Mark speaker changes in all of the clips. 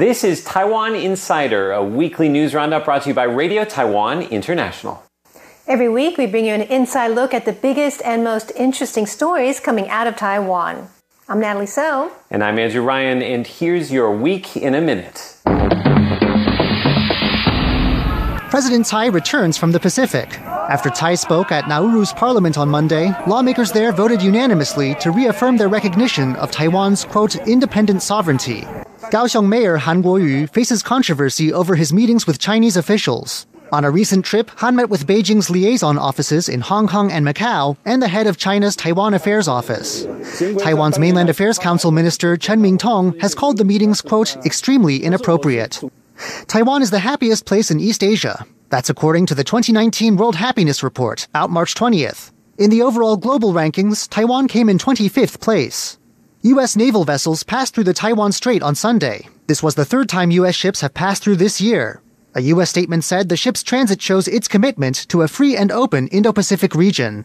Speaker 1: This is Taiwan Insider, a weekly news roundup brought to you by Radio Taiwan International.
Speaker 2: Every week, we bring you an inside look at the biggest and most interesting stories coming out of Taiwan. I'm Natalie So.
Speaker 1: And I'm Andrew Ryan, and here's your week in a minute.
Speaker 3: President Tsai returns from the Pacific. After Tsai spoke at Nauru's parliament on Monday, lawmakers there voted unanimously to reaffirm their recognition of Taiwan's, quote, independent sovereignty. Kaohsiung Mayor Han Kuo-yu faces controversy over his meetings with Chinese officials. On a recent trip, Han met with Beijing's liaison offices in Hong Kong and Macau and the head of China's Taiwan Affairs Office. Taiwan's Mainland Affairs Council Minister Chen Ming-tong has called the meetings, quote, extremely inappropriate. Taiwan is the happiest place in East Asia. That's according to the 2019 World Happiness Report, out March 20th. In the overall global rankings, Taiwan came in 25th place. U.S. naval vessels passed through the Taiwan Strait on Sunday. This was the third time U.S. ships have passed through this year. A U.S. statement said the ship's transit shows its commitment to a free and open Indo Pacific region.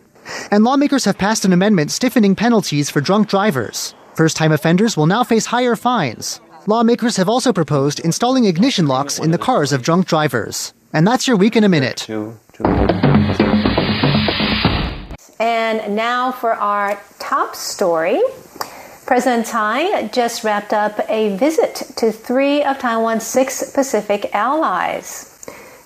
Speaker 3: And lawmakers have passed an amendment stiffening penalties for drunk drivers. First time offenders will now face higher fines. Lawmakers have also proposed installing ignition locks in the cars of drunk drivers. And that's your week in a minute.
Speaker 2: And now for our top story. President Tsai just wrapped up a visit to three of Taiwan's six Pacific allies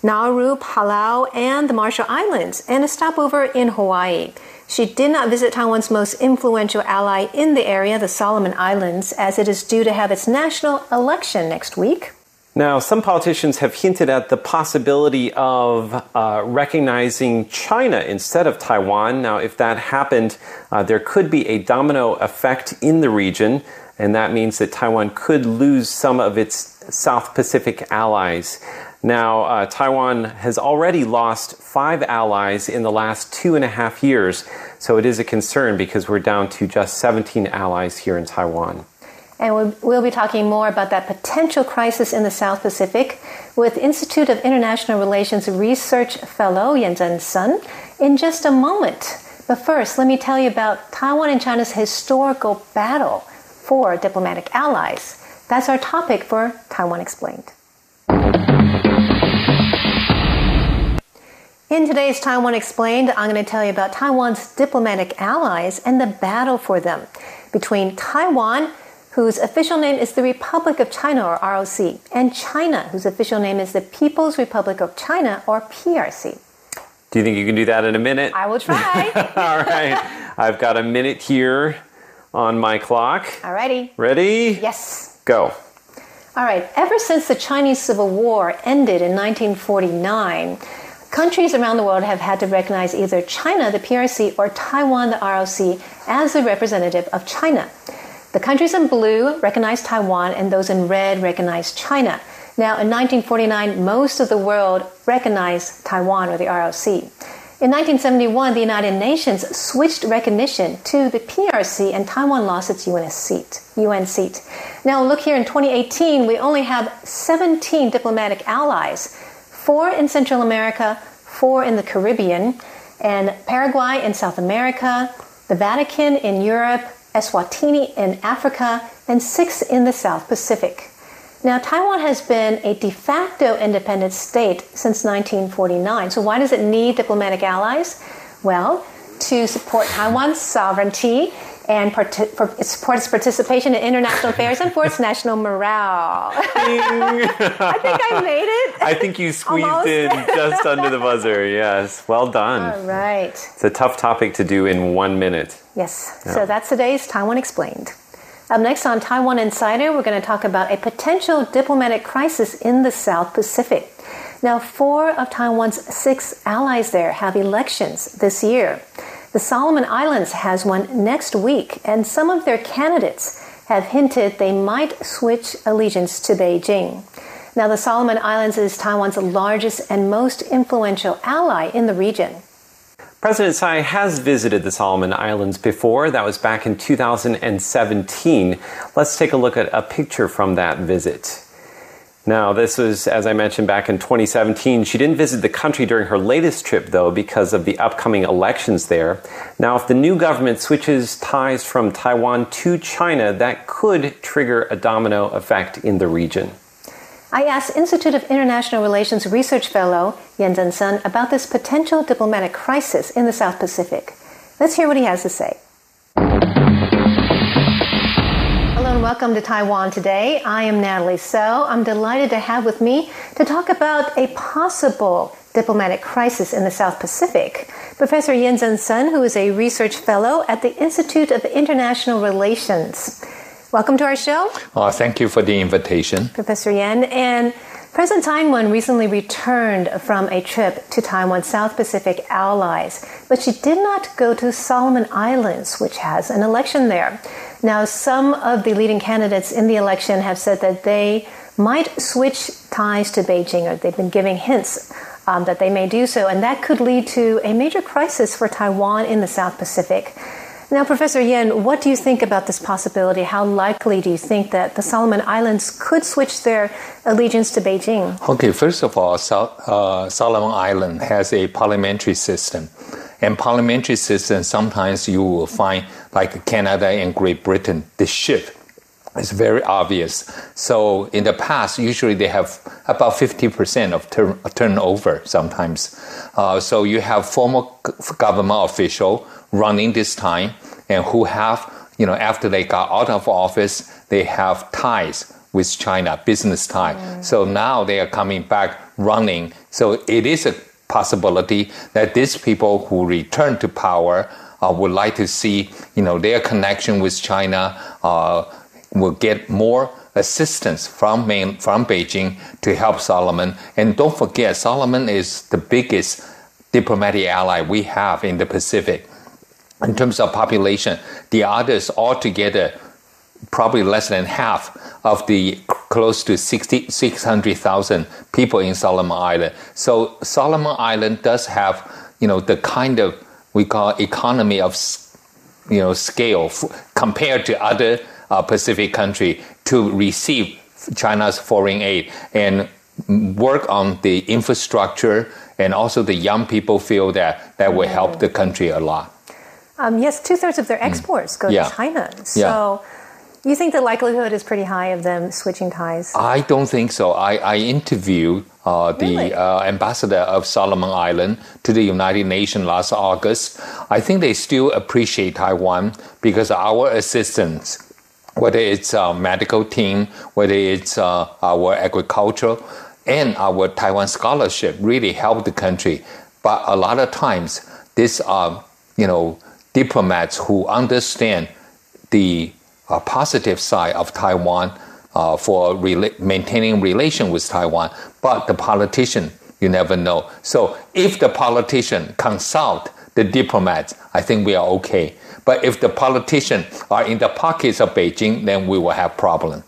Speaker 2: Nauru, Palau, and the Marshall Islands, and a stopover in Hawaii. She did not visit Taiwan's most influential ally in the area, the Solomon Islands, as it is due to have its national election next week.
Speaker 1: Now, some politicians have hinted at the possibility of uh, recognizing China instead of Taiwan. Now, if that happened, uh, there could be a domino effect in the region, and that means that Taiwan could lose some of its South Pacific allies. Now, uh, Taiwan has already lost five allies in the last two and a half years, so it is a concern because we're down to just 17 allies here in Taiwan.
Speaker 2: And we'll, be talking more about that potential crisis in the South Pacific with Institute of International Relations Research Fellow Yan Zhen Sun in just a moment. But first, let me tell you about Taiwan and China's historical battle for diplomatic allies. That's our topic for Taiwan Explained. In today's Taiwan Explained, I'm going to tell you about Taiwan's diplomatic allies and the battle for them between Taiwan whose official name is the Republic of China or ROC, and China, whose official name is the People's Republic of China or PRC.
Speaker 1: Do you think you can do that in a minute?
Speaker 2: I will try.
Speaker 1: All right. I've got a minute here on my clock.
Speaker 2: Alrighty.
Speaker 1: Ready?
Speaker 2: Yes.
Speaker 1: Go.
Speaker 2: All right. Ever since the Chinese Civil War ended in 1949, countries around the world have had to recognize either China, the PRC, or Taiwan, the ROC, as the representative of China. The countries in blue recognize Taiwan, and those in red recognize China. Now, in 1949, most of the world recognized Taiwan or the ROC. In 1971, the United Nations switched recognition to the PRC, and Taiwan lost its UN seat. UN seat. Now, look here in 2018, we only have 17 diplomatic allies four in Central America, four in the Caribbean, and Paraguay in South America, the Vatican in Europe, Eswatini in Africa, and six in the South Pacific. Now, Taiwan has been a de facto independent state since 1949. So, why does it need diplomatic allies? Well, to support Taiwan's sovereignty and part- for, support its participation in international affairs and for its national morale. I think I made it.
Speaker 1: I think you squeezed Almost. in just under the buzzer. Yes, well done.
Speaker 2: All right.
Speaker 1: It's a tough topic to do in one minute.
Speaker 2: Yes. Yeah. So that's today's Taiwan Explained. Up next on Taiwan Insider, we're going to talk about a potential diplomatic crisis in the South Pacific. Now, four of Taiwan's six allies there have elections this year. The Solomon Islands has one next week, and some of their candidates have hinted they might switch allegiance to Beijing. Now, the Solomon Islands is Taiwan's largest and most influential ally in the region.
Speaker 1: President Tsai has visited the Solomon Islands before. That was back in 2017. Let's take a look at a picture from that visit. Now, this was, as I mentioned, back in 2017. She didn't visit the country during her latest trip, though, because of the upcoming elections there. Now, if the new government switches ties from Taiwan to China, that could trigger a domino effect in the region.
Speaker 2: I asked Institute of International Relations Research Fellow Yan Zhen about this potential diplomatic crisis in the South Pacific. Let's hear what he has to say. Hello and welcome to Taiwan Today. I am Natalie So. I'm delighted to have with me to talk about a possible diplomatic crisis in the South Pacific. Professor Yan Zhen Sun, who is a research fellow at the Institute of International Relations. Welcome to our show.
Speaker 4: Uh, thank you for the invitation.
Speaker 2: Professor Yan. And President Taiwan recently returned from a trip to Taiwan's South Pacific allies, but she did not go to Solomon Islands, which has an election there. Now, some of the leading candidates in the election have said that they might switch ties to Beijing, or they've been giving hints um, that they may do so, and that could lead to a major crisis for Taiwan in the South Pacific. Now, Professor Yen, what do you think about this possibility? How likely do you think that the Solomon Islands could switch their allegiance to Beijing?
Speaker 4: Okay, first of all, uh, Solomon Island has a parliamentary system. And parliamentary system, sometimes you will find, like Canada and Great Britain, the shift is very obvious. So in the past, usually they have about 50% of tur- turnover sometimes. Uh, so you have former government official running this time and who have, you know, after they got out of office, they have ties with China, business tie. Mm. So now they are coming back running. So it is a possibility that these people who return to power uh, would like to see, you know, their connection with China uh, will get more assistance from main, from Beijing to help Solomon. And don't forget, Solomon is the biggest diplomatic ally we have in the Pacific in terms of population. The others altogether, probably less than half of the close to 60, 600,000 people in Solomon Island. So Solomon Island does have, you know, the kind of we call economy of, you know, scale f- compared to other uh, Pacific country to receive China's foreign aid and work on the infrastructure and also the young people feel that that will help the country a lot.
Speaker 2: Um, yes, two thirds of their exports go yeah. to China. So yeah. You think the likelihood is pretty high of them switching ties?
Speaker 4: I don't think so. I, I interviewed uh, the really? uh, ambassador of Solomon Island to the United Nations last August. I think they still appreciate Taiwan because our assistance, whether it's our medical team, whether it's uh, our agriculture, and our Taiwan scholarship, really help the country. But a lot of times, these are, you know, diplomats who understand the uh, positive side of Taiwan uh, for rela- maintaining relation with Taiwan, but the politician, you never know. So if the politician consult the diplomats, I think we are okay. But if the politicians are in the pockets of Beijing, then we will have problem.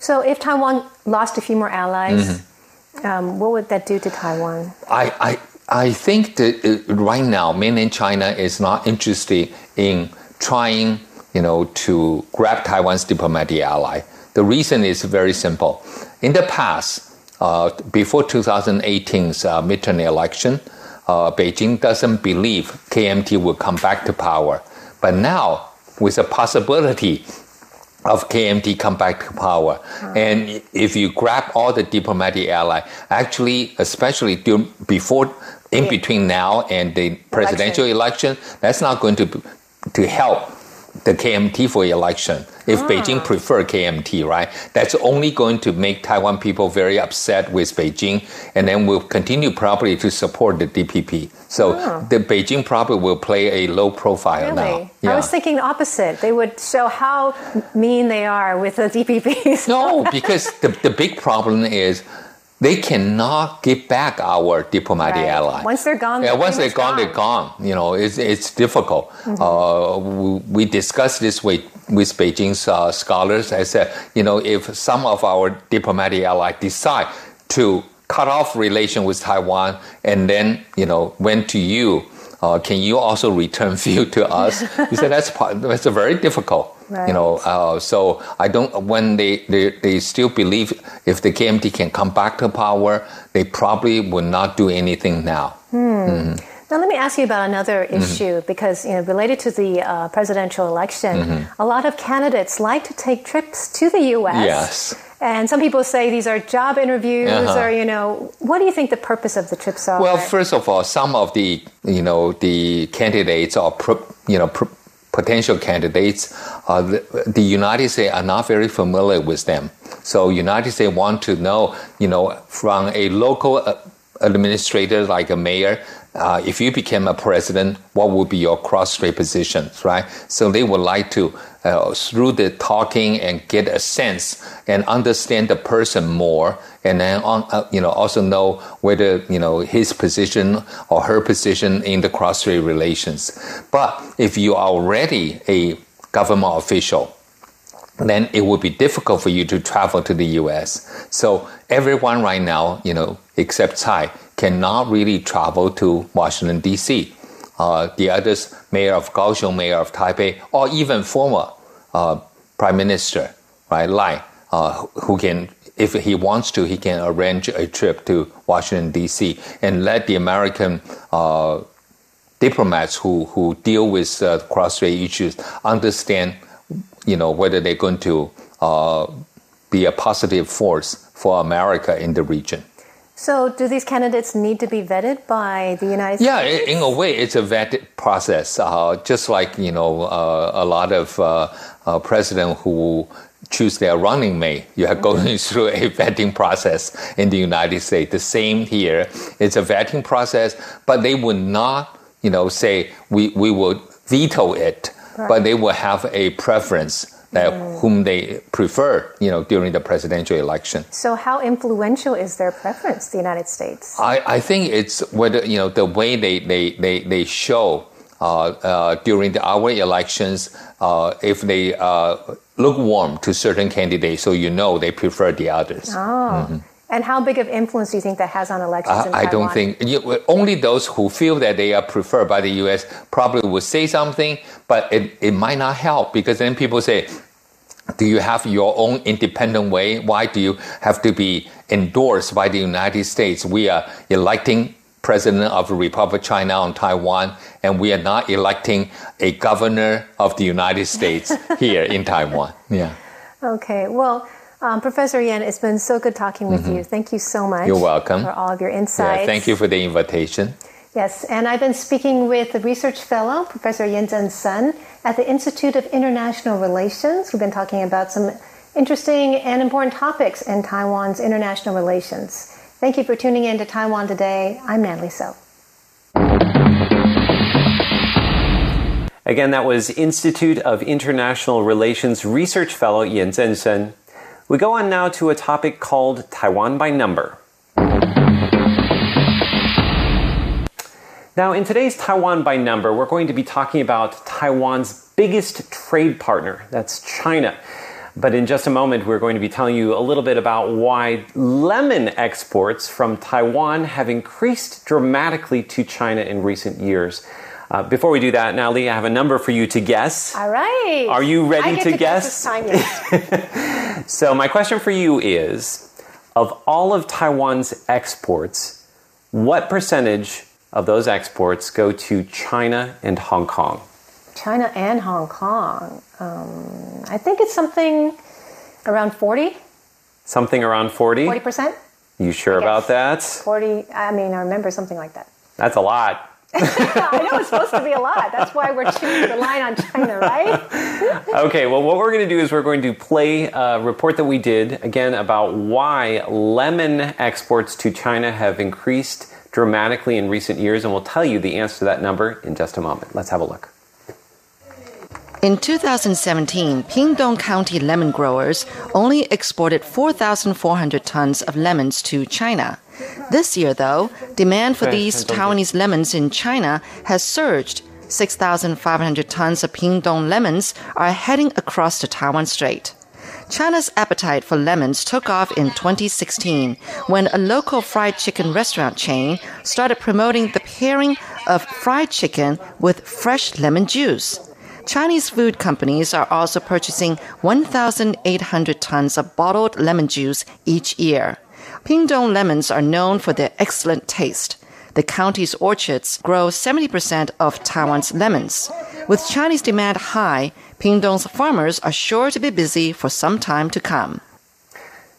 Speaker 2: So if Taiwan lost a few more allies, mm-hmm. um, what would that do to Taiwan?
Speaker 4: I, I, I think that uh, right now, mainland China is not interested in trying, you know, to grab Taiwan's diplomatic ally. The reason is very simple. In the past, uh, before 2018's uh, midterm election, uh, Beijing doesn't believe KMT will come back to power. But now, with the possibility of KMT come back to power. And if you grab all the diplomatic ally, actually, especially before in between now and the presidential election, election that's not going to to help the KMT for election. If ah. Beijing prefer KMT, right, that's only going to make Taiwan people very upset with Beijing, and then will continue probably to support the DPP. So ah. the Beijing probably will play a low profile
Speaker 2: really?
Speaker 4: now.
Speaker 2: Yeah. I was thinking the opposite. They would show how mean they are with the DPP.
Speaker 4: no, because the, the big problem is they cannot give back our diplomatic right. ally.
Speaker 2: Once they're gone,
Speaker 4: yeah, once they're gone, gone, they're gone. You know, it's, it's difficult. Mm-hmm. Uh, we, we, discussed this with, with Beijing's uh, scholars. I said, you know, if some of our diplomatic allies decide to cut off relation with Taiwan and then, you know, went to you, uh, can you also return fuel to us? he said, that's, that's very difficult. Right. You know, uh, so I don't. When they, they they still believe if the KMT can come back to power, they probably would not do anything now.
Speaker 2: Hmm. Mm-hmm. Now, let me ask you about another mm-hmm. issue because, you know, related to the uh, presidential election, mm-hmm. a lot of candidates like to take trips to the U.S.
Speaker 4: Yes.
Speaker 2: And some people say these are job interviews, uh-huh. or you know, what do you think the purpose of the trips are?
Speaker 4: Well, first of all, some of the you know the candidates or you know potential candidates, uh, the, the, United States are not very familiar with them. So United States want to know, you know, from a local uh, administrator like a mayor, uh, if you became a president, what would be your cross-strait positions, right? So they would like to, uh, through the talking and get a sense and understand the person more, and then on, uh, you know also know whether you know his position or her position in the cross-strait relations. But if you are already a government official, then it would be difficult for you to travel to the U.S. So everyone right now, you know, except Tsai, cannot really travel to Washington D.C. Uh, the others, mayor of Kaohsiung, mayor of Taipei, or even former uh, prime minister, right, Lai, uh, who can, if he wants to, he can arrange a trip to Washington D.C. and let the American uh, diplomats who who deal with uh, cross-strait issues understand you know, whether they're going to uh, be a positive force for America in the region.
Speaker 2: So, do these candidates need to be vetted by the United
Speaker 4: yeah,
Speaker 2: States?
Speaker 4: Yeah, in a way, it's a vetted process. Uh, just like you know, uh, a lot of uh, uh presidents who choose their running mate, you are going mm-hmm. through a vetting process in the United States. The same here. It's a vetting process, but they would not, you know, say we we would veto it right. but they will have a preference that mm. whom they prefer, you know, during the presidential election.
Speaker 2: So, how influential is their preference, the United States?
Speaker 4: I, I think it's whether you know the way they they they, they show uh, uh, during the our elections, uh, if they uh, look warm to certain candidates, so you know they prefer the others.
Speaker 2: Oh. Mm-hmm. And how big of influence do you think that has on elections? I,
Speaker 4: I don't think you, only those who feel that they are preferred by the U.S. probably would say something, but it, it might not help because then people say, "Do you have your own independent way? Why do you have to be endorsed by the United States? We are electing president of the Republic of China on Taiwan, and we are not electing a governor of the United States here in Taiwan." Yeah.
Speaker 2: Okay. Well. Um, Professor Yan, it's been so good talking with mm-hmm. you. Thank you so much.
Speaker 4: You're welcome.
Speaker 2: For all of your insights.
Speaker 4: Yeah, thank you for the invitation.
Speaker 2: Yes, and I've been speaking with the research fellow, Professor Yin Zhen Sun, at the Institute of International Relations. We've been talking about some interesting and important topics in Taiwan's international relations. Thank you for tuning in to Taiwan Today. I'm Natalie So.
Speaker 1: Again, that was Institute of International Relations Research Fellow Yin Zhen we go on now to a topic called Taiwan by number. Now, in today's Taiwan by number, we're going to be talking about Taiwan's biggest trade partner, that's China. But in just a moment, we're going to be telling you a little bit about why lemon exports from Taiwan have increased dramatically to China in recent years. Uh, before we do that, now Lee, I have a number for you to guess.
Speaker 2: All right.
Speaker 1: Are you ready
Speaker 2: to,
Speaker 1: to, guess?
Speaker 2: guess
Speaker 1: so my question for you is: of all of Taiwan's exports, what percentage of those exports go to China and Hong Kong?
Speaker 2: China and Hong Kong. Um, I think it's something around forty.
Speaker 1: Something around forty.
Speaker 2: Forty percent.
Speaker 1: You sure about that?
Speaker 2: Forty. I mean, I remember something like that.
Speaker 1: That's a lot.
Speaker 2: I know it's supposed to be a lot. That's why we're choosing the line on China, right?
Speaker 1: okay, well, what we're going to do is we're going to play a report that we did again about why lemon exports to China have increased dramatically in recent years, and we'll tell you the answer to that number in just a moment. Let's have a look.
Speaker 5: In 2017, Pingtung County lemon growers only exported 4,400 tons of lemons to China. This year, though, demand for these Taiwanese lemons in China has surged. 6,500 tons of Pingtung lemons are heading across the Taiwan Strait. China's appetite for lemons took off in 2016 when a local fried chicken restaurant chain started promoting the pairing of fried chicken with fresh lemon juice. Chinese food companies are also purchasing 1,800 tons of bottled lemon juice each year. Pingtung lemons are known for their excellent taste. The county's orchards grow 70% of Taiwan's lemons. With Chinese demand high, Pingtung's farmers are sure to be busy for some time to come.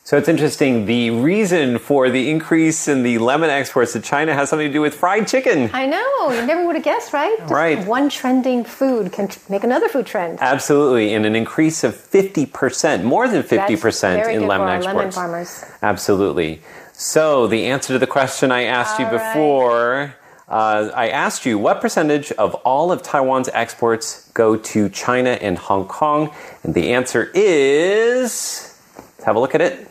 Speaker 1: So it's interesting. The reason for the increase in the lemon exports to China has something to do with fried chicken.
Speaker 2: I know. You never would have guessed, right? Just
Speaker 1: Right.
Speaker 2: One trending food can make another food trend.
Speaker 1: Absolutely, and an increase of 50%, more than 50%
Speaker 2: That's very
Speaker 1: in lemon exports.
Speaker 2: lemon farmers.
Speaker 1: Absolutely. So, the answer to the question I asked you
Speaker 2: All right.
Speaker 1: before, uh, I asked you what percentage of all of Taiwan's exports go to China and Hong Kong? And the answer is let's have a look at it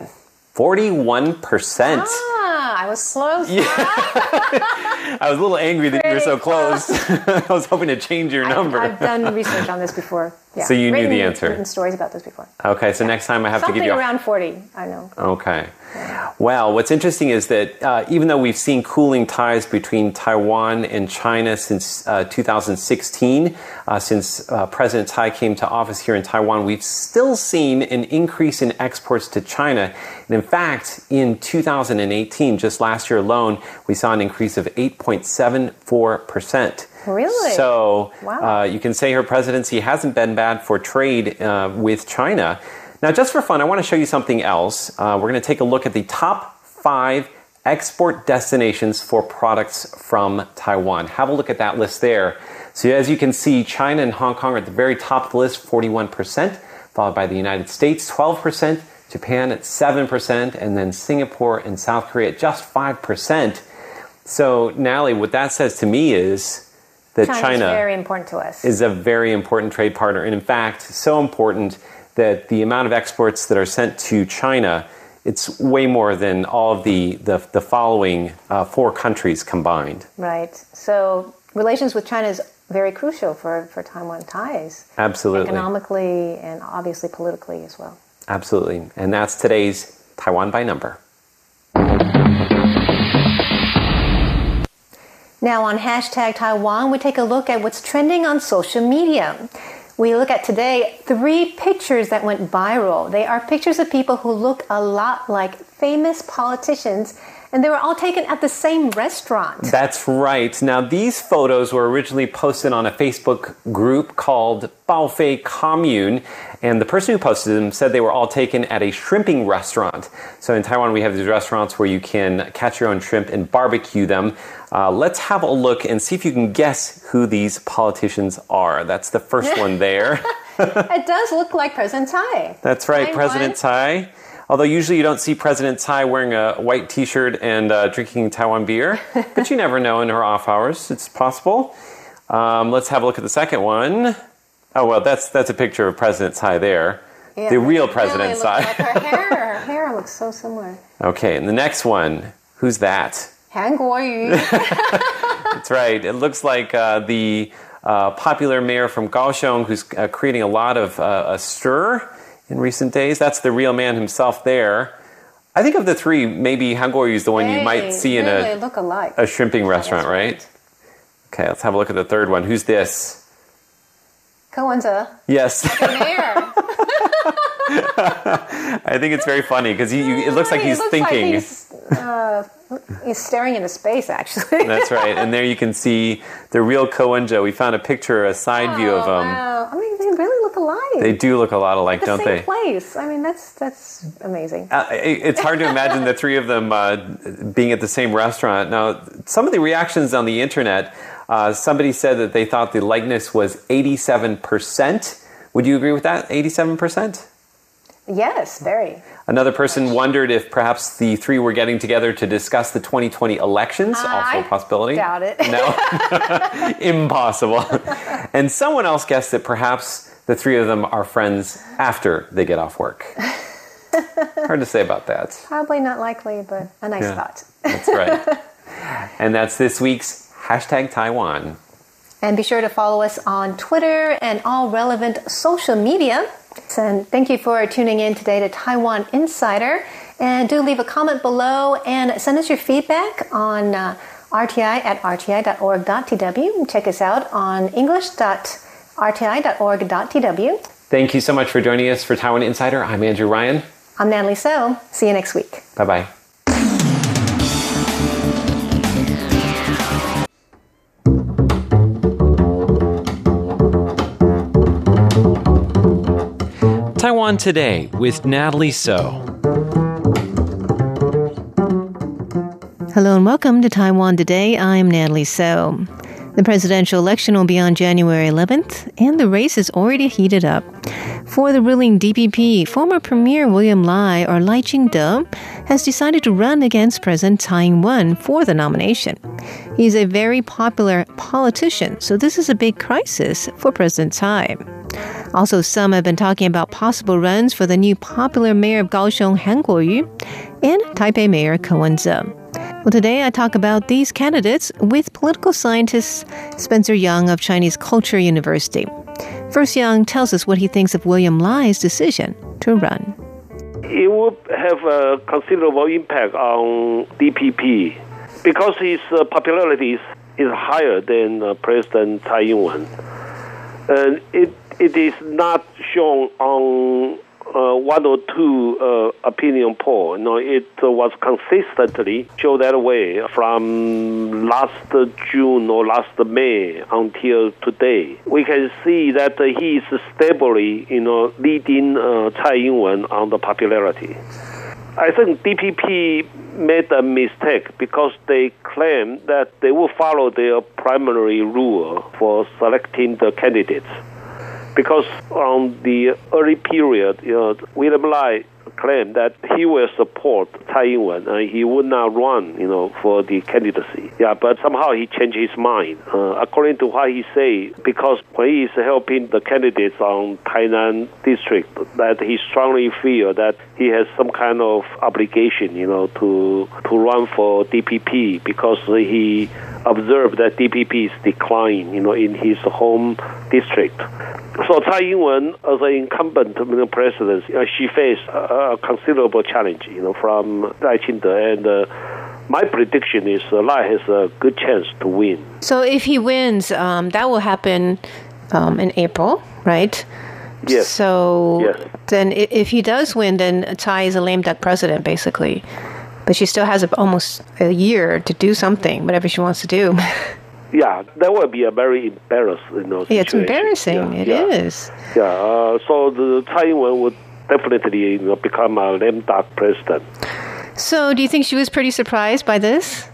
Speaker 1: 41%.
Speaker 2: Ah, I was close.
Speaker 1: I was a little angry that you were so
Speaker 2: Pretty
Speaker 1: close. I was hoping to change your number.
Speaker 2: I've done research on this before. Yeah.
Speaker 1: So you knew the answer.
Speaker 2: Written stories about this before.
Speaker 1: okay, so next time I have to give you a
Speaker 2: around 40, I know.
Speaker 1: Okay. Well, what's interesting is that uh, even though we've seen cooling ties between Taiwan and China since uh, 2016, uh, since uh, President Tsai came to office here in Taiwan, we've still seen an increase in exports to China. And in fact, in 2018, just last year alone, we saw an increase of 8.74%.
Speaker 2: Really?
Speaker 1: So
Speaker 2: Wow.
Speaker 1: uh, you can say her presidency hasn't been bad for trade uh, with China. Now, just for fun, I want to show you something else. Uh, we're going to take a look at the top five export destinations for products from Taiwan. Have a look at that list there. So, as you can see, China and Hong Kong are at the very top of the list, 41%, followed by the United States, 12%, Japan at 7%, and then Singapore and South Korea at just 5%. So, Natalie, what that says to me is that
Speaker 2: China's
Speaker 1: China
Speaker 2: very important to us.
Speaker 1: is a very important trade partner. And in fact, so important that the amount of exports that are sent to China, it's way more than all of the, the, the following uh, four countries combined.
Speaker 2: right. So relations with China is very crucial for, for Taiwan ties.
Speaker 1: Absolutely.
Speaker 2: Economically and obviously politically as well.
Speaker 1: Absolutely. And that's today's Taiwan by number.
Speaker 2: Now, on hashtag Taiwan, we take a look at what's trending on social media. We look at today three pictures that went viral. They are pictures of people who look a lot like famous politicians, and they were all taken at the same restaurant.
Speaker 1: That's right. Now, these photos were originally posted on a Facebook group called Baofei Commune, and the person who posted them said they were all taken at a shrimping restaurant. So in Taiwan, we have these restaurants where you can catch your own shrimp and barbecue them. Uh, let's have a look and see if you can guess who these politicians are. That's the first one there.
Speaker 2: it does look like President Tsai.
Speaker 1: That's right, President
Speaker 2: one.
Speaker 1: Tsai. Although usually you don't see President Tsai wearing a white T-shirt and uh, drinking Taiwan beer, but you never know in her off hours. It's possible. Um, let's have a look at the second one. Oh well, that's that's a picture of President Tsai there.
Speaker 2: Yeah,
Speaker 1: the real President
Speaker 2: really
Speaker 1: Tsai.
Speaker 2: Like her hair, her hair looks so similar.
Speaker 1: okay, and the next one. Who's that?
Speaker 2: Han Kuo-yu.
Speaker 1: That's right. It looks like uh, the uh, popular mayor from Kaohsiung who's uh, creating a lot of uh, a stir in recent days. That's the real man himself there. I think of the three, maybe Han is the one you might see in
Speaker 2: really
Speaker 1: a, a shrimping restaurant, right?
Speaker 2: right.
Speaker 1: Okay, let's have a look at the third one. Who's this?
Speaker 2: Ko Wen-je,
Speaker 1: Yes. I think it's very funny because it looks like he's
Speaker 2: looks
Speaker 1: thinking.
Speaker 2: he's, uh, he's staring into space, actually.
Speaker 1: That's right. And there you can see the real Ko Wen-je. We found a picture, a side view of him.
Speaker 2: Wow. I mean, they really look alike.
Speaker 1: They do look a lot alike,
Speaker 2: the
Speaker 1: don't
Speaker 2: same
Speaker 1: they?
Speaker 2: place. I mean, that's that's amazing.
Speaker 1: Uh, it- it's hard to imagine the three of them uh, being at the same restaurant. Now, some of the reactions on the internet, uh, somebody said that they thought the likeness was 87%. Would you agree with that? 87%?
Speaker 2: Yes, very.
Speaker 1: Another person wondered if perhaps the three were getting together to discuss the 2020 elections. also a possibility.
Speaker 2: doubt it.
Speaker 1: No, impossible. and someone else guessed that perhaps the three of them are friends after they get off work. Hard to say about that.
Speaker 2: Probably not likely, but a nice
Speaker 1: Yeah.
Speaker 2: thought.
Speaker 1: That's right. and that's this week's hashtag Taiwan.
Speaker 2: And be sure to follow us on Twitter and all relevant social media. And thank you for tuning in today to Taiwan Insider. And do leave a comment below and send us your feedback on uh, RTI at rti.org.tw. Check us out on rti.org.tw.
Speaker 1: Thank you so much for joining us for Taiwan Insider. I'm Andrew Ryan.
Speaker 2: I'm Natalie So. See you next week.
Speaker 1: Bye bye. Taiwan Today with Natalie So.
Speaker 6: Hello and welcome to Taiwan Today. I'm Natalie So. The presidential election will be on January 11th, and the race is already heated up. For the ruling DPP, former Premier William Lai, or Lai Ching-te, has decided to run against President Tsai Ing-wen for the nomination. He's a very popular politician, so this is a big crisis for President Tsai. Also, some have been talking about possible runs for the new popular mayor of Kaohsiung, Han Kuo-yu, and Taipei Mayor Ko Wen-je. Well, today I talk about these candidates with political scientist Spencer Young of Chinese Culture University. First, Young tells us what he thinks of William Lai's decision to run.
Speaker 7: It would have a considerable impact on DPP because his uh, popularity is, higher than uh, President Tsai Ing-wen. And it, it is not shown on uh, one or two uh, opinion poll. You know, it uh, was consistently show that way from last June or last May until today. We can see that he is stably, you know, leading uh, Tsai Ing-wen on the popularity. I think DPP made a mistake because they claim that they will follow their primary rule for selecting the candidates because on the early period, you know, William Lai claimed that he will support Tsai Ing-wen and he would not run, you know, for the candidacy. Yeah, but somehow he changed his mind. Uh, according to what he say, because when he is helping the candidates on Tainan district, that he strongly feel that he has some kind of obligation, you know, to to run for DPP because he observed that DPP is declining, you know, in his home district. So Tsai Ing-wen, as an incumbent president, uh, she faced a, a, considerable challenge, you know, from Lai Ching-te, and uh, my prediction is uh, Lai has a good chance to win.
Speaker 6: So if he wins, um, that will happen um, in April, right?
Speaker 7: Yes.
Speaker 6: So
Speaker 7: yes.
Speaker 6: then, if he does win, then Tsai is a lame duck president, basically. But she still has a, almost a year to do something, whatever she wants to do.
Speaker 7: yeah, that would be a very embarrassing, you know,
Speaker 6: it's embarrassing.
Speaker 7: Yeah,
Speaker 6: It
Speaker 7: yeah.
Speaker 6: is.
Speaker 7: Yeah, uh, so the Tsai Ing-wen would definitely you know, become a lame duck president.
Speaker 6: So, do you think she was pretty surprised by this?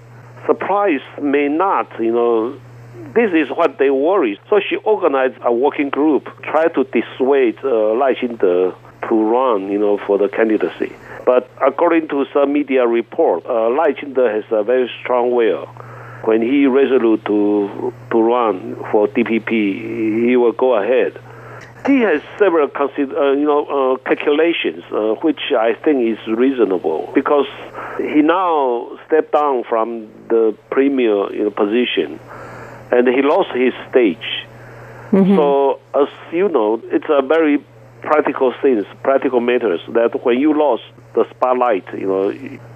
Speaker 7: Surprise may not, you know, this is what they worry. So she organized a working group, try to dissuade uh, Lai Ching-te to run, you know, for the candidacy. But according to some media report, uh, Lai Ching-te has a very strong will. When he resolute to to run for DPP, he will go ahead. He has several consider, uh, you know, uh, calculations, uh, which I think is reasonable because he now stepped down from the premier you know, position, and he lost his stage. So, as you know, it's a very practical things, practical matters that when you lost the spotlight, you know,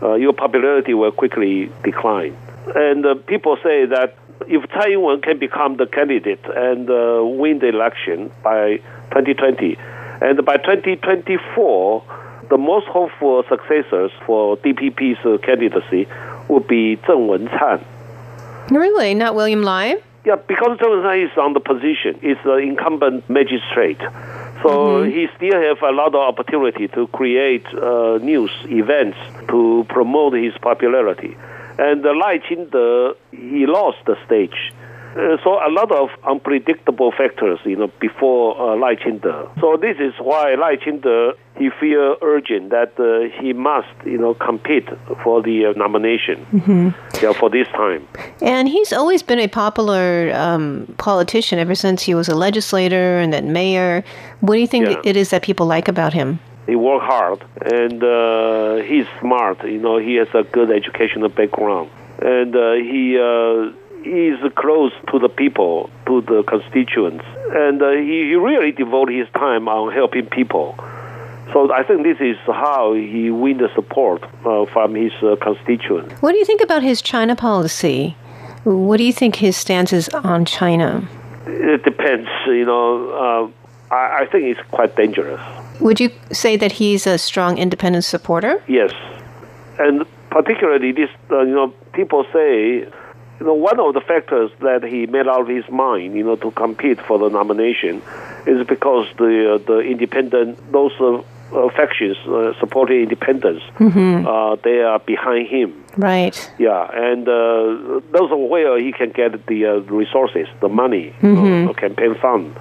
Speaker 7: uh, your popularity will quickly decline. And uh, people say that if Tsai Ing-wen can become the candidate and uh, win the election by 2020, and by 2024, the most hopeful successors for DPP's uh, candidacy would be Cheng Wen-tsan.
Speaker 6: Really? Not William Lai?
Speaker 7: Yeah, because Cheng Wen-tsan is on the position, is the incumbent magistrate. So he still have a lot of opportunity to create uh, news events to promote his popularity. And uh, Lai Ching-te, he lost the stage. Uh, so a lot of unpredictable factors, you know, before uh, Lai. So this is why Lai Ching-te, he feel urgent that uh, he must, you know, compete for the uh, nomination. Yeah, for this time.
Speaker 6: And he's always been a popular um, politician ever since he was a legislator and then mayor. What do you think
Speaker 7: Yeah.
Speaker 6: it is that people like about him?
Speaker 7: He work hard and uh, he's smart. You know, he has a good educational background, and uh, he uh, he's close to the people, to the constituents, and uh, he, he really devote his time on helping people. So I think this is how he win the support uh, from his uh, constituents.
Speaker 6: What do you think about his China policy? What do you think his stance is on China?
Speaker 7: It depends, you know. Uh, I, I think it's quite dangerous.
Speaker 6: Would you say that he's a strong independent supporter?
Speaker 7: Yes, and particularly this, uh, you know, people say you know, one of the factors that he made out his mind, you know, to compete for the nomination, is because the uh, the independent those uh, uh, factions uh, supporting independence,
Speaker 2: Mm-hmm.
Speaker 7: uh, they are behind him.
Speaker 2: Right.
Speaker 7: Yeah, and uh, those are where he can get the uh, resources, the money,
Speaker 2: Mm-hmm.
Speaker 7: uh, the campaign fund.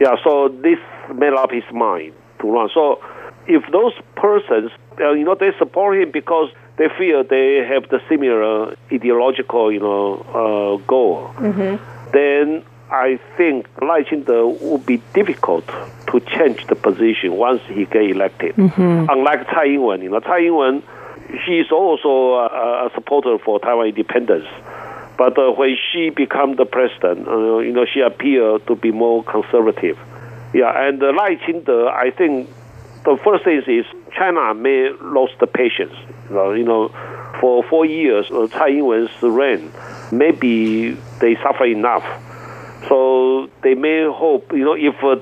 Speaker 7: Yeah, so this made up his mind to run. So if those persons, uh, you know, they support him because they feel they have the similar ideological, you know, uh, goal, then I think Lai Ching-te would be difficult to change the position once he get elected. Unlike Tsai Ing-wen, you know, Tsai Ing-wen, she is also a, a supporter for Taiwan independence. But uh, when she become the president, uh, you know, she appeared to be more conservative. Yeah, and uh, Lai Ching-te, I think the first thing is China may lost the patience. You know, you know for four years, uh, Tsai Ing-wen's reign, maybe they suffer enough. So they may hope, you know, if uh,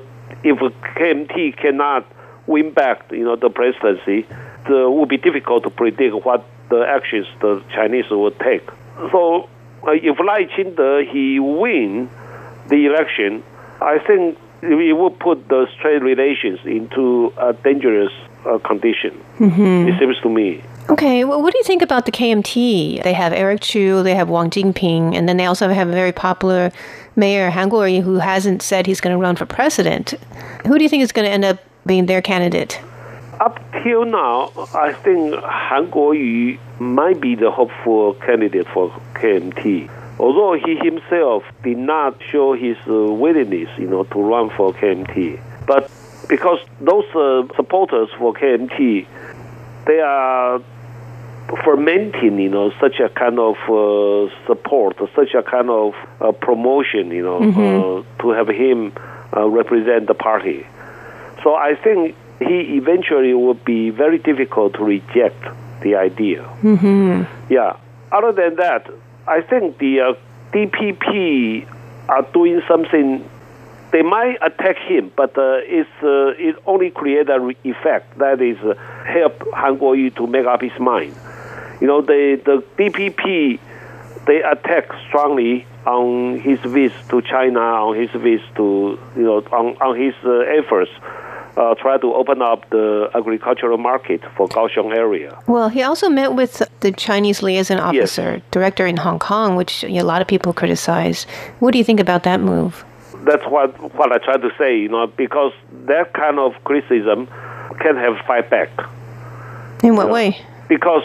Speaker 7: if KMT cannot win back, you know, the presidency, it would be difficult to predict what the actions the Chinese will take. So uh, if Lai Ching-te he win the election, I think it will put the trade relations into a dangerous uh, condition. It seems to me.
Speaker 2: Okay, well, what do you think about the KMT? They have Eric Chu, they have Wang Jinping, and then they also have a very popular mayor, Han Kuo-yu, who hasn't said he's going to run for president. Who do you think is going to end up being their candidate?
Speaker 7: Up till now, I think Han Kuo-yu might be the hopeful candidate for KMT. Although he himself did not show his uh, willingness, you know, to run for KMT, but because those uh, supporters for KMT, they are fermenting, you know, such a kind of uh, support, such a kind of uh, promotion, you know, uh, to have him uh, represent the party. So I think he eventually will be very difficult to reject the idea. Mm-hmm. Yeah. Other than that, I think the uh, DPP are doing something. They might attack him, but uh, it's uh, it only create a re- effect that is uh, help Han Kuo-yu to make up his mind. You know, the the DPP they attack strongly on his visit to China, on his visit to you know on on his uh, efforts. Uh, try to open up the agricultural market for Kaohsiung area.
Speaker 2: Well, he also met with the Chinese liaison officer, director in Hong Kong, which know, a lot of people criticize. What do you think about that move?
Speaker 7: That's what what I try to say. You know, because that kind of criticism can have fight back.
Speaker 2: In what way?
Speaker 7: because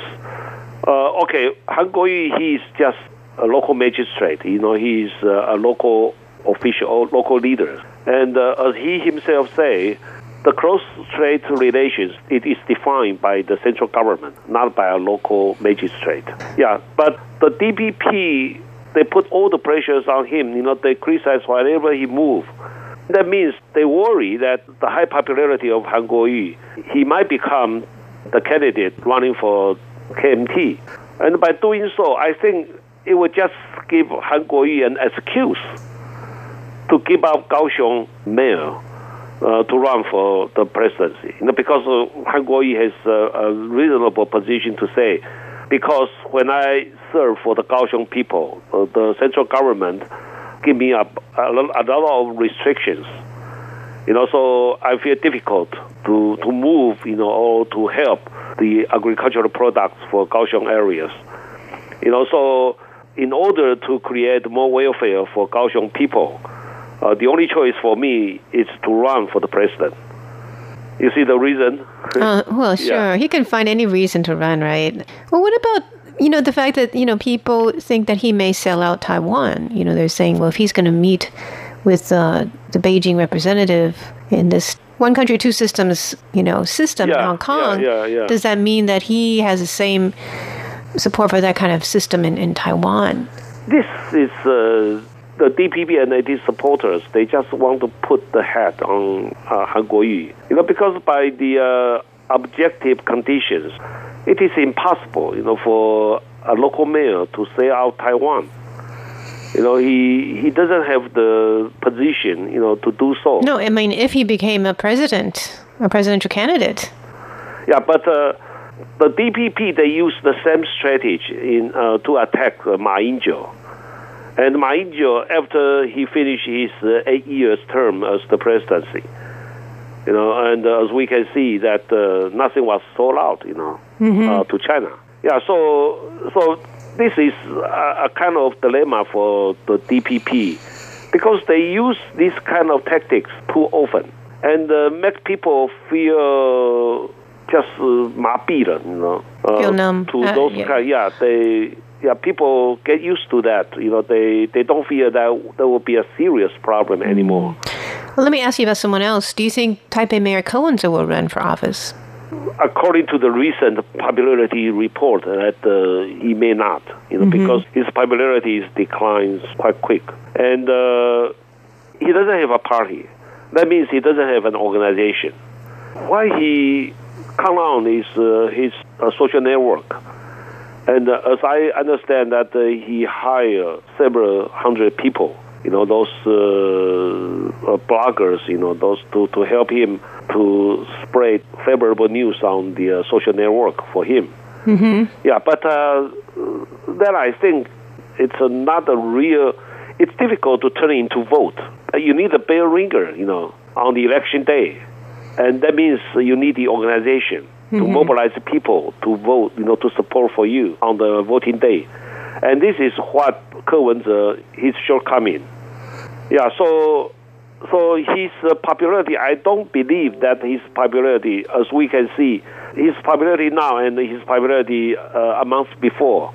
Speaker 7: uh, okay, Han Kuo-yu he is just a local magistrate. You know, he is uh, a local official, local leader, and uh, as he himself say, the cross trade relations it is defined by the central government, not by a local magistrate. Yeah, but the DPP they put all the pressures on him. You know, they criticize wherever he move. That means they worry that the high popularity of Han Kuo-yu, he might become the candidate running for KMT. And by doing so, I think it would just give Han Kuo-yu an excuse to give up Kaohsiung mayor uh, to run for the presidency. You know, because uh, Han Kuo-yu has uh, a reasonable position to say, because when I serve for the Kaohsiung people, uh, the central government give me a, a, a lot of restrictions. You know, so I feel difficult to, to move, you know, or to help the agricultural products for Kaohsiung areas. You know, so in order to create more welfare for Kaohsiung people, uh, the only choice for me is to run for the president. You see the reason?
Speaker 2: Uh, well, sure.
Speaker 7: Yeah.
Speaker 2: He can find any reason to run, right? Well, what about you know the fact that you know people think that he may sell out Taiwan? You know, they're saying, well, if he's going to meet with uh, the Beijing representative in this one country, two systems, you know, system in Hong Kong,
Speaker 7: yeah, yeah, yeah.
Speaker 2: does that mean that he has the same support for that kind of system in, in Taiwan?
Speaker 7: This is uh, the DPP and its supporters. They just want to put the hat on uh, Han Kuo-yu. You know, because by the uh, objective conditions, it is impossible, you know, for a local mayor to say out Taiwan. You know, he he doesn't have the position, you know, to do so.
Speaker 2: No, I mean, if he became a president, a presidential candidate.
Speaker 7: Yeah, but uh, the DPP they use the same strategy in uh, to attack uh, Ma Ying-jeou. And Ma Ying-jeou, after he finished his uh, eight years term as the presidency, you know, and uh, as we can see that uh, nothing was sold out, you know, mm-hmm. Uh, to China. Yeah, so so this is a, a, kind of dilemma for the DPP because they use this kind of tactics too often and uh, make people feel just uh, 麻痹了, you know, uh,
Speaker 2: feel numb.
Speaker 7: to those
Speaker 2: yeah.
Speaker 7: Kind, yeah, they yeah people get used to that. You know, they they don't feel that there will be a serious problem anymore.
Speaker 2: Well, let me ask you about someone else. Do you think Taipei Mayor Ko Wen-je will run for office?
Speaker 7: according to the recent popularity report, that uh, he may not, you know, because his popularity is declines quite quick, and uh, he doesn't have a party. That means he doesn't have an organization. Why he come on is uh, his uh, social network, and uh, as I understand that uh, he hired several hundred people. You know those uh, uh, bloggers. You know those to, to help him to spread favorable news on the uh, social network for him. Mm-hmm. Yeah, but uh, then I think it's uh, not a real. It's difficult to turn into vote. Uh, you need a bell ringer, you know, on the election day, and that means you need the organization to mobilize people to vote, you know, to support for you on the voting day, and this is what Ko Wen-je's uh, his shortcoming. Yeah, so so his uh, popularity, I don't believe that his popularity, as we can see, his popularity now and his popularity uh, a month before,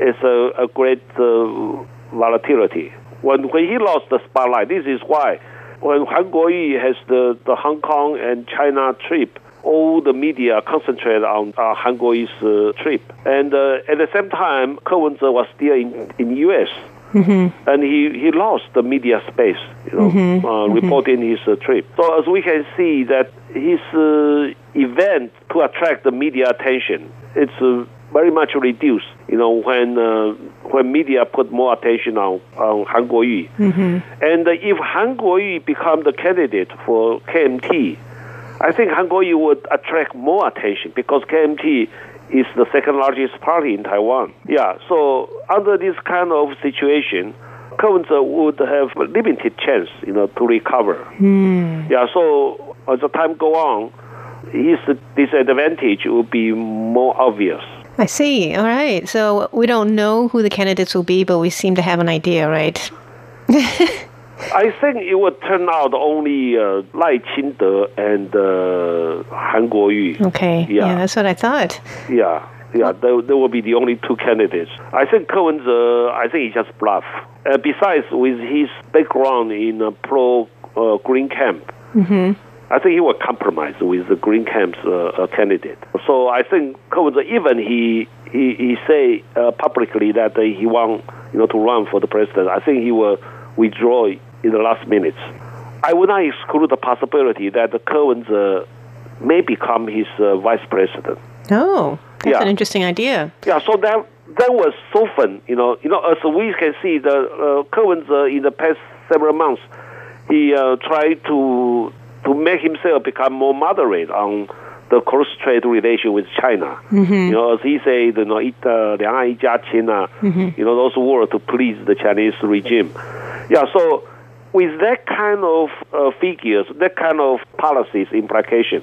Speaker 7: is a, a great uh, volatility. When when he lost the spotlight, this is why when Han Kuo-yu has the, the Hong Kong and China trip, all the media concentrated on uh, Han Kuo-yu's uh, trip, and uh, at the same time, Ko Wen-je was still in in U.S and he, he lost the media space, you know, uh, reporting his uh, trip. So as we can see that his uh, event to attract the media attention, it's uh, very much reduced. You know, when uh, when media put more attention on on Han Kuo-yu, and uh, if Han Kuo-yu become the candidate for KMT, I think Han Kuo-yu would attract more attention because KMT is the second largest party in Taiwan. Yeah, so under this kind of situation, Ko Wen-je would have a limited chance, you know, to recover. Hmm. Yeah, so as the time go on, his disadvantage will be more obvious.
Speaker 2: I see. All right. So we don't know who the candidates will be, but we seem to have an idea, right?
Speaker 7: I think it would turn out only uh, Lai Ching-te and uh, Han Kuo-yu.
Speaker 2: Okay.
Speaker 7: Yeah.
Speaker 2: that's what I thought.
Speaker 7: Yeah, yeah, there, there will be the only two candidates. I think Ko Wen-je, I think he just bluff. Uh, besides, with his background in a pro uh, Green camp, I think he will compromise with the Green camp's uh, uh, candidate. So I think Ko Wen-je, even he he, he say uh, publicly that uh, he want you know to run for the president, I think he will withdraw in the last minutes. I would not exclude the possibility that Ko Wen-je uh, may become his uh, vice president.
Speaker 2: Oh, that's
Speaker 7: yeah.
Speaker 2: an interesting idea.
Speaker 7: Yeah, so that that was softened, you know, you know, as we can see, the uh, uh, in the past several months, he uh, tried to to make himself become more moderate on the close trade relation with China. Mm-hmm. You know, as he said, you know, it, uh, uh mm-hmm. you know, those words to please the Chinese regime. Yeah, so with that kind of uh, figures, that kind of policies implication,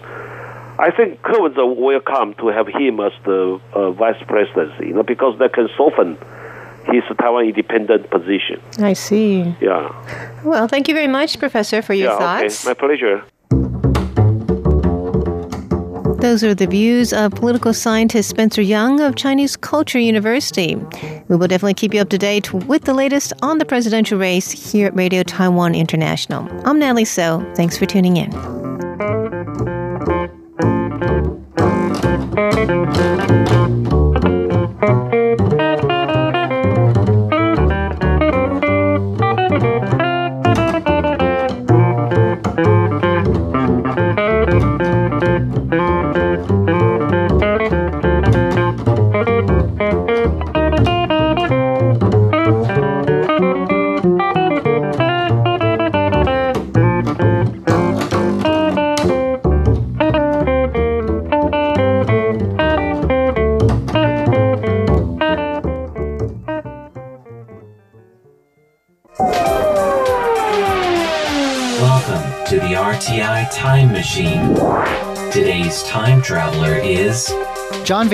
Speaker 7: I think Kerwin's will come to have him as the uh, vice presidency, you know, because that can soften his Taiwan independent position.
Speaker 2: I see.
Speaker 7: Yeah.
Speaker 2: Well, thank you very much, Professor, for your
Speaker 7: yeah,
Speaker 2: thoughts.
Speaker 7: okay. My pleasure.
Speaker 2: Those are the views of political scientist Spencer Young of Chinese Culture University. We will definitely keep you up to date with the latest on the presidential race here at Radio Taiwan International. I'm Natalie Tso. Thanks for tuning in.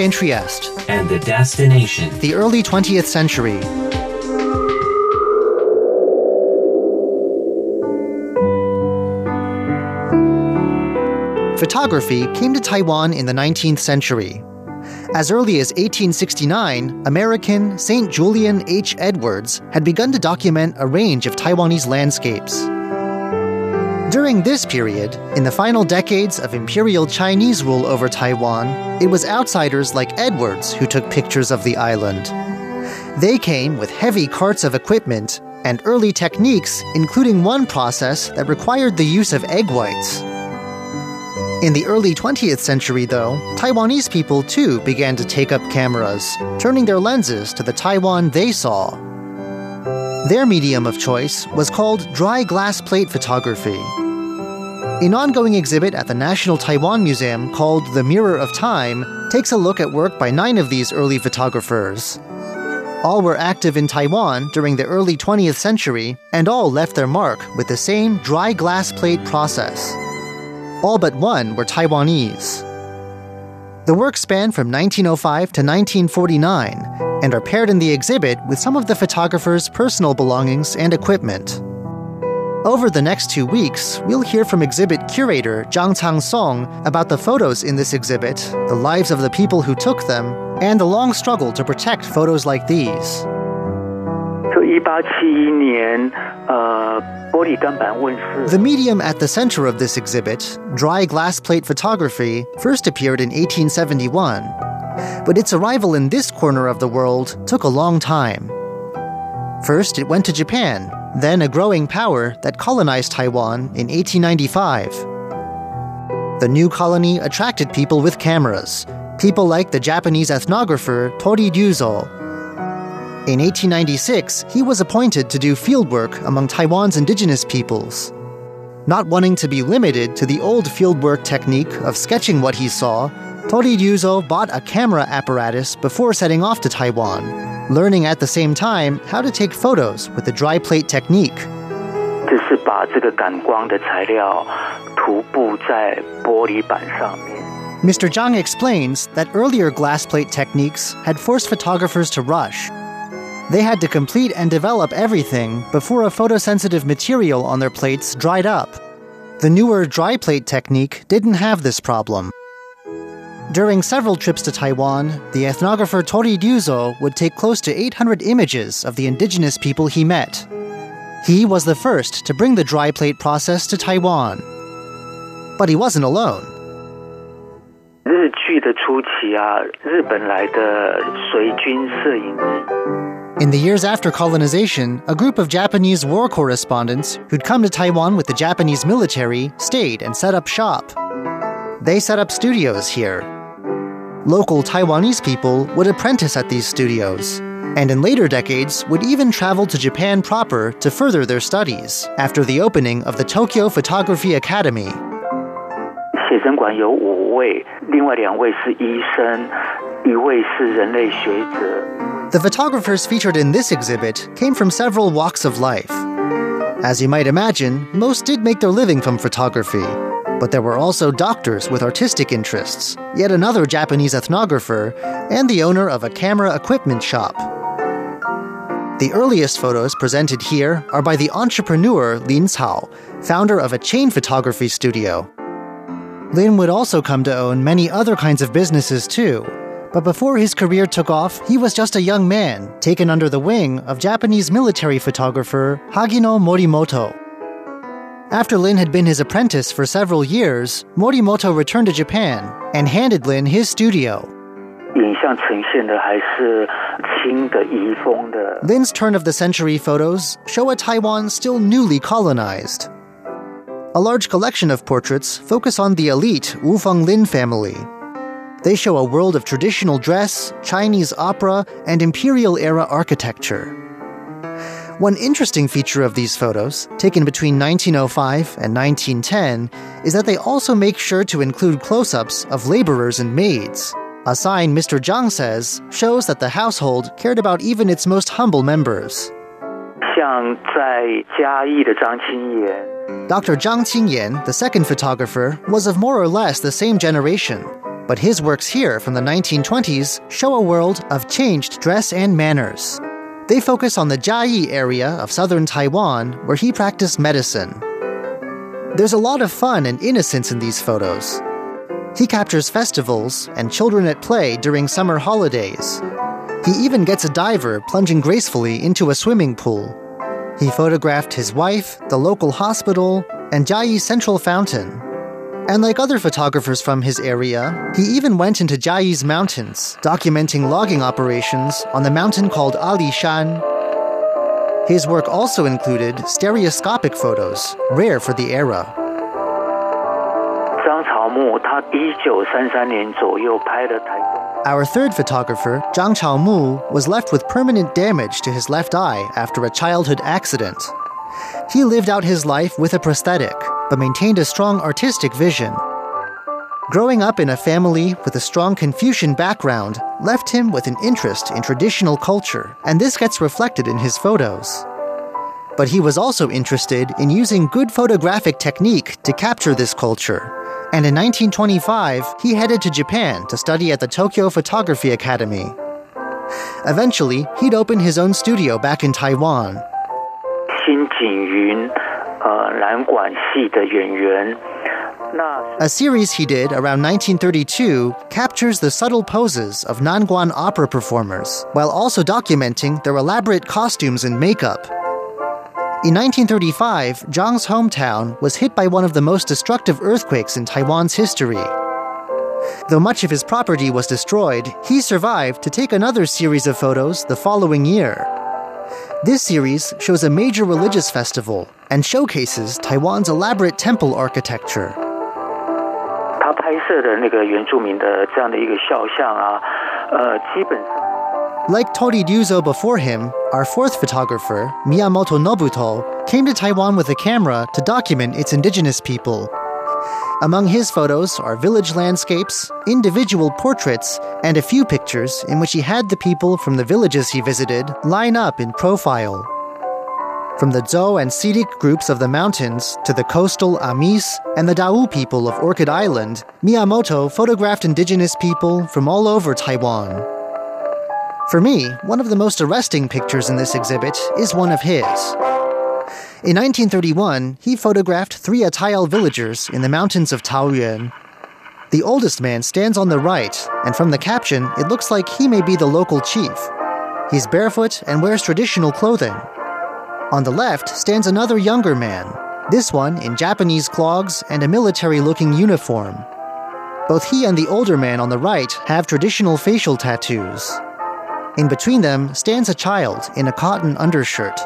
Speaker 3: Van Trieste,
Speaker 8: and the destination
Speaker 3: the early 20th century. Photography came to Taiwan in the 19th century. As early as 1869, American St. Julian H. Edwards had begun to document a range of Taiwanese landscapes. During this period, in the final decades of Imperial Chinese rule over Taiwan, it was outsiders like Edwards who took pictures of the island. They came with heavy carts of equipment and early techniques, including one process that required the use of egg whites. In the early 20th century, though, Taiwanese people too began to take up cameras, turning their lenses to the Taiwan they saw. Their medium of choice was called dry glass plate photography. An ongoing exhibit at the National Taiwan Museum called The Mirror of Time takes a look at work by nine of these early photographers. All were active in Taiwan during the early 20th century, and all left their mark with the same dry glass plate process. All but one were Taiwanese. The works span from 1905 to 1949 and are paired in the exhibit with some of the photographer's personal belongings and equipment. Over the next two weeks, we'll hear from exhibit curator Zhang Tang Song about the photos in this exhibit, the lives of the people who took them, and the long struggle to protect photos like these.
Speaker 9: Uh,
Speaker 3: the medium at the center of this exhibit, dry glass plate photography, first appeared in 1871. But its arrival in this corner of the world took a long time. First, it went to Japan, then a growing power that colonized Taiwan in 1895. The new colony attracted people with cameras, people like the Japanese ethnographer Torii Ryuzo. In 1896, he was appointed to do fieldwork among Taiwan's indigenous peoples. Not wanting to be limited to the old fieldwork technique of sketching what he saw, Torii Ryuzo bought a camera apparatus before setting off to Taiwan, learning at the same time how to take photos with the dry plate technique. Mr. Zhang explains that earlier glass plate techniques had forced photographers to rush. They had to complete and develop everything before a photosensitive material on their plates dried up. The newer dry plate technique didn't have this problem. During several trips to Taiwan, the ethnographer Torii Ryuzo would take close to 800 images of the indigenous people he met. He was the first to bring the dry plate process to Taiwan. But he wasn't alone. In the years after colonization, a group of Japanese war correspondents who'd come to Taiwan with the Japanese military stayed and set up shop. They set up studios here. Local Taiwanese people would apprentice at these studios, and in later decades would even travel to Japan proper to further their studies after the opening of the Tokyo Photography Academy.
Speaker 9: 写真馆有五位，另外两位是医生，一位是人类学者。
Speaker 3: The photographers featured in this exhibit came from several walks of life. As you might imagine, most did make their living from photography. But there were also doctors with artistic interests, yet another Japanese ethnographer, and the owner of a camera equipment shop. The earliest photos presented here are by the entrepreneur Lin Cao, founder of a chain photography studio. Lin would also come to own many other kinds of businesses too, but before his career took off, he was just a young man, taken under the wing of Japanese military photographer Hagino Morimoto. After Lin had been his apprentice for several years, Morimoto returned to Japan and handed Lin his studio. Lin's turn of the century photos show a Taiwan still newly colonized. A large collection of portraits focus on the elite Wu Feng Lin family. They show a world of traditional dress, Chinese opera, and imperial era architecture. One interesting feature of these photos, taken between 1905 and 1910, is that they also make sure to include close ups of laborers and maids. A sign Mr. Zhang says shows that the household cared about even its most humble members. Dr. Zhang Qingyan, the second photographer, was of more or less the same generation, but his works here from the 1920s show a world of changed dress and manners. They focus on the Jiayi area of southern Taiwan where he practiced medicine. There's a lot of fun and innocence in these photos. He captures festivals and children at play during summer holidays. He even gets a diver plunging gracefully into a swimming pool. He photographed his wife, the local hospital, and Jiayi Central Fountain. And like other photographers from his area, he even went into Jiayi's mountains, documenting logging operations on the mountain called Ali Shan. His work also included stereoscopic photos, rare for the era. Our third photographer, Zhang Chaomu, was left with permanent damage to his left eye after a childhood accident. He lived out his life with a prosthetic, but maintained a strong artistic vision. Growing up in a family with a strong Confucian background left him with an interest in traditional culture, and this gets reflected in his photos. But he was also interested in using good photographic technique to capture this culture. And in 1925, he headed to Japan to study at the Tokyo Photography Academy. Eventually, he'd open his own studio back in Taiwan.
Speaker 9: 新景
Speaker 3: a series he did around 1932 captures the subtle poses of Nanguan opera performers, while also documenting their elaborate costumes and makeup. In 1935, Zhang's hometown was hit by one of the most destructive earthquakes in Taiwan's history. Though much of his property was destroyed, he survived to take another series of photos the following year. This series shows a major religious festival and showcases Taiwan's elaborate temple architecture. like Torii Ryuzo before him, our fourth photographer, Miyamoto Nobuto, came to Taiwan with a camera to document its indigenous people among his photos are village landscapes, individual portraits, and a few pictures in which he had the people from the villages he visited line up in profile. From the Zhou and Seediq groups of the mountains to the coastal Amis and the Dao people of Orchid Island, Miyamoto photographed indigenous people from all over Taiwan. For me, one of the most arresting pictures in this exhibit is one of his. In 1931, he photographed three Atayal villagers in the mountains of Taoyuan. The oldest man stands on the right, and from the caption, it looks like he may be the local chief. He's barefoot and wears traditional clothing. On the left stands another younger man, this one in Japanese clogs and a military looking uniform. Both he and the older man on the right have traditional facial tattoos. In between them stands a child in a cotton undershirt.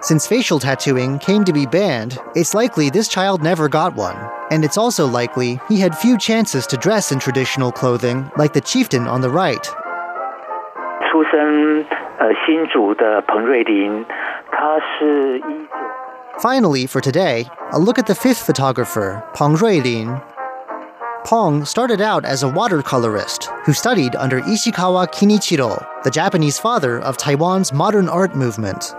Speaker 3: Since facial tattooing came to be banned, it's likely this child never got one, and it's also likely he had few chances to dress in traditional clothing like the chieftain on the right.
Speaker 9: 出生呃新竹的彭瑞麟，他是一九
Speaker 3: Finally, for today, a look at the fifth photographer, Peng Ruilin. Peng started out as a watercolorist who studied under Ishikawa Kinichiro, the Japanese father of Taiwan's modern art movement.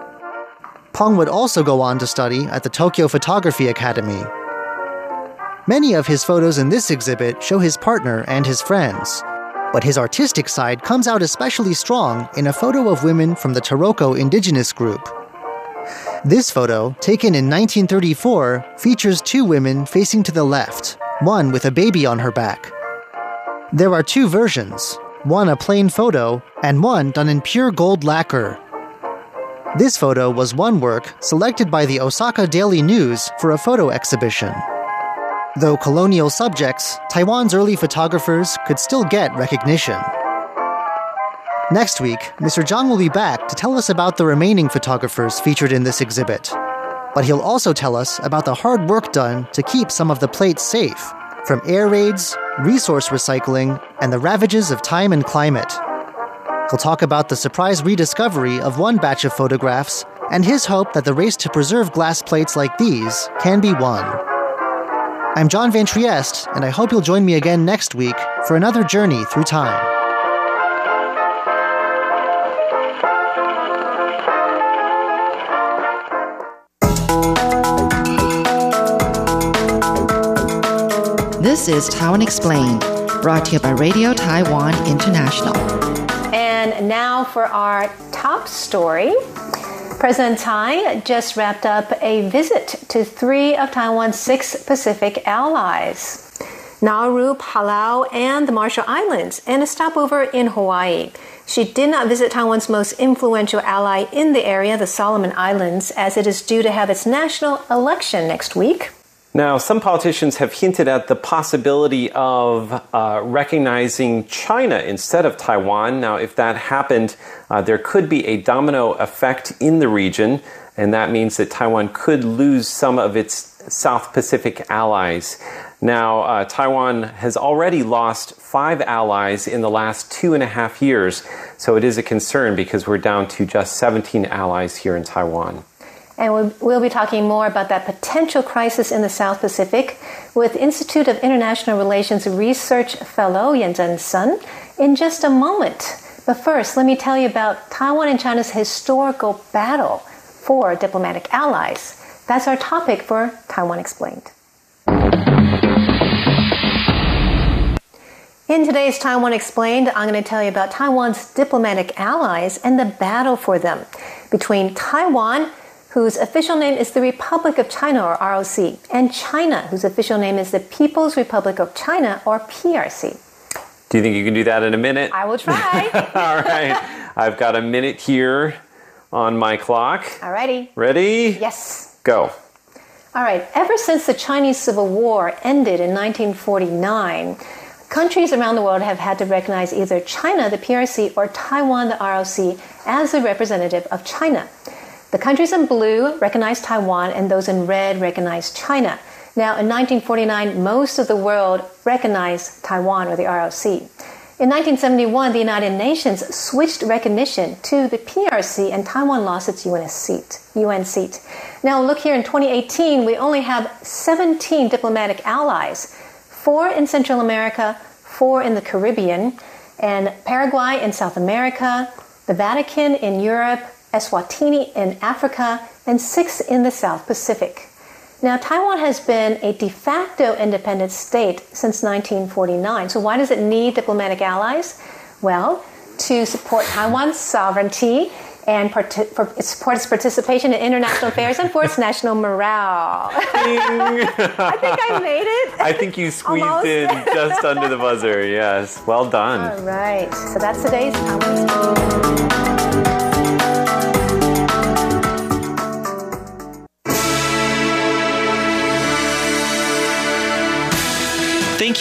Speaker 3: Peng would also go on to study at the Tokyo Photography Academy. Many of his photos in this exhibit show his partner and his friends, but his artistic side comes out especially strong in a photo of women from the Taroko indigenous group. This photo, taken in 1934, features two women facing to the left, one with a baby on her back. There are two versions one a plain photo, and one done in pure gold lacquer. This photo was one work selected by the Osaka Daily News for a photo exhibition. Though colonial subjects, Taiwan's early photographers could still get recognition. Next week, Mr. Zhang will be back to tell us about the remaining photographers featured in this exhibit. But he'll also tell us about the hard work done to keep some of the plates safe from air raids, resource recycling, and the ravages of time and climate. We'll talk about the surprise rediscovery of one batch of photographs and his hope that the race to preserve glass plates like these can be won. I'm John Van Trieste, and I hope you'll join me again next week for another journey through time.
Speaker 5: This is Taiwan Explained, brought to you by Radio Taiwan International.
Speaker 2: And now for our top story. President Tsai just wrapped up a visit to three of Taiwan's six Pacific allies Nauru, Palau, and the Marshall Islands, and a stopover in Hawaii. She did not visit Taiwan's most influential ally in the area, the Solomon Islands, as it is due to have its national election next week.
Speaker 10: Now, some politicians have hinted at the possibility of uh, recognizing China instead of Taiwan. Now, if that happened, uh, there could be a domino effect in the region, and that means that Taiwan could lose some of its South Pacific allies. Now, uh, Taiwan has already lost five allies in the last two and a half years, so it is a concern because we're down to just 17 allies here in Taiwan.
Speaker 2: And we'll be talking more about that potential crisis in the South Pacific with Institute of International Relations Research Fellow Yan Zhen Sun in just a moment. But first, let me tell you about Taiwan and China's historical battle for diplomatic allies. That's our topic for Taiwan Explained. In today's Taiwan Explained, I'm going to tell you about Taiwan's diplomatic allies and the battle for them between Taiwan, whose official name is the Republic of China or ROC, and China, whose official name is the People's Republic of China or PRC.
Speaker 10: Do you think you can do that in a minute?
Speaker 2: I will try.
Speaker 10: All right. I've got a minute here on my clock.
Speaker 2: Alrighty.
Speaker 10: Ready?
Speaker 2: Yes.
Speaker 10: Go.
Speaker 2: All right. Ever since the Chinese Civil War ended in 1949, Countries around the world have had to recognize either China, the PRC, or Taiwan, the ROC, as the representative of China. The countries in blue recognize Taiwan, and those in red recognize China. Now, in 1949, most of the world recognized Taiwan or the ROC. In 1971, the United Nations switched recognition to the PRC, and Taiwan lost its UN seat. UN seat. Now, look here in 2018, we only have 17 diplomatic allies four in Central America, four in the Caribbean, and Paraguay in South America, the Vatican in Europe, Eswatini in Africa, and six in the South Pacific. Now, Taiwan has been a de facto independent state since 1949. So, why does it need diplomatic allies? Well, to support Taiwan's sovereignty and part- for, support its participation in international affairs and for its national morale. I think I made it.
Speaker 10: I think you squeezed in just under the buzzer. Yes, well done.
Speaker 2: All right. So that's today's.